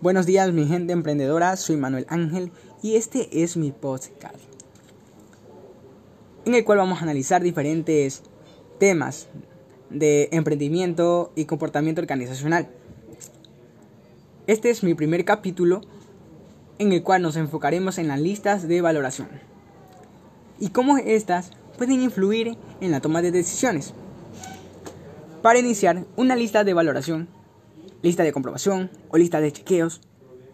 Buenos días mi gente emprendedora, soy Manuel Ángel y este es mi podcast en el cual vamos a analizar diferentes temas de emprendimiento y comportamiento organizacional. Este es mi primer capítulo en el cual nos enfocaremos en las listas de valoración y cómo estas pueden influir en la toma de decisiones. Para iniciar, una lista de valoración lista de comprobación o lista de chequeos,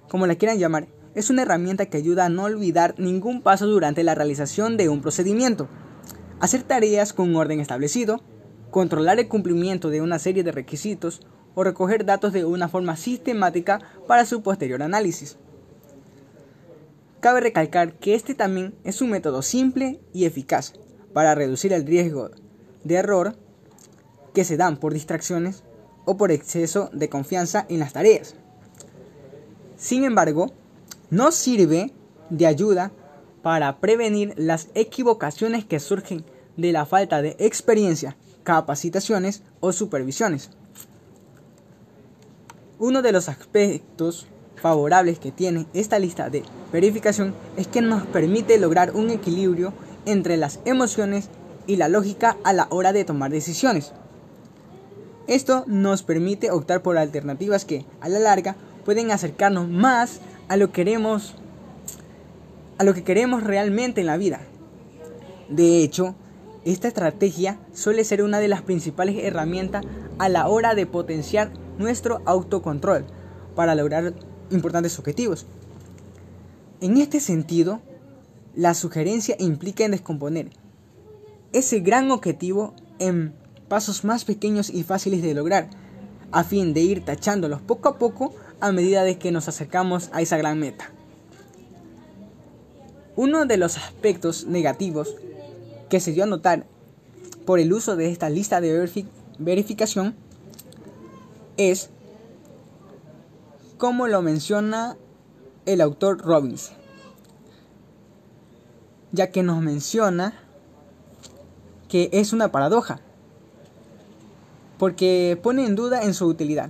como la quieran llamar, es una herramienta que ayuda a no olvidar ningún paso durante la realización de un procedimiento, hacer tareas con un orden establecido, controlar el cumplimiento de una serie de requisitos o recoger datos de una forma sistemática para su posterior análisis. Cabe recalcar que este también es un método simple y eficaz para reducir el riesgo de error que se dan por distracciones o por exceso de confianza en las tareas. Sin embargo, no sirve de ayuda para prevenir las equivocaciones que surgen de la falta de experiencia, capacitaciones o supervisiones. Uno de los aspectos favorables que tiene esta lista de verificación es que nos permite lograr un equilibrio entre las emociones y la lógica a la hora de tomar decisiones. Esto nos permite optar por alternativas que, a la larga, pueden acercarnos más a lo que queremos a lo que queremos realmente en la vida. De hecho, esta estrategia suele ser una de las principales herramientas a la hora de potenciar nuestro autocontrol para lograr importantes objetivos. En este sentido, la sugerencia implica en descomponer ese gran objetivo en pasos más pequeños y fáciles de lograr, a fin de ir tachándolos poco a poco a medida de que nos acercamos a esa gran meta. Uno de los aspectos negativos que se dio a notar por el uso de esta lista de verificación es, como lo menciona el autor Robbins, ya que nos menciona que es una paradoja porque pone en duda en su utilidad,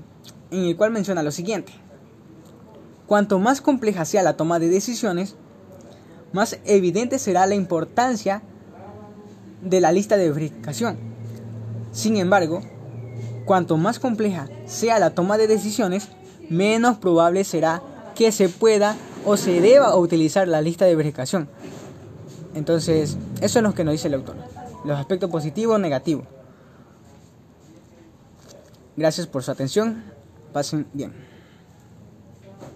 en el cual menciona lo siguiente. Cuanto más compleja sea la toma de decisiones, más evidente será la importancia de la lista de verificación. Sin embargo, cuanto más compleja sea la toma de decisiones, menos probable será que se pueda o se deba utilizar la lista de verificación. Entonces, eso es lo que nos dice el autor. Los aspectos positivos o negativos. Gracias por su atención. Pasen bien.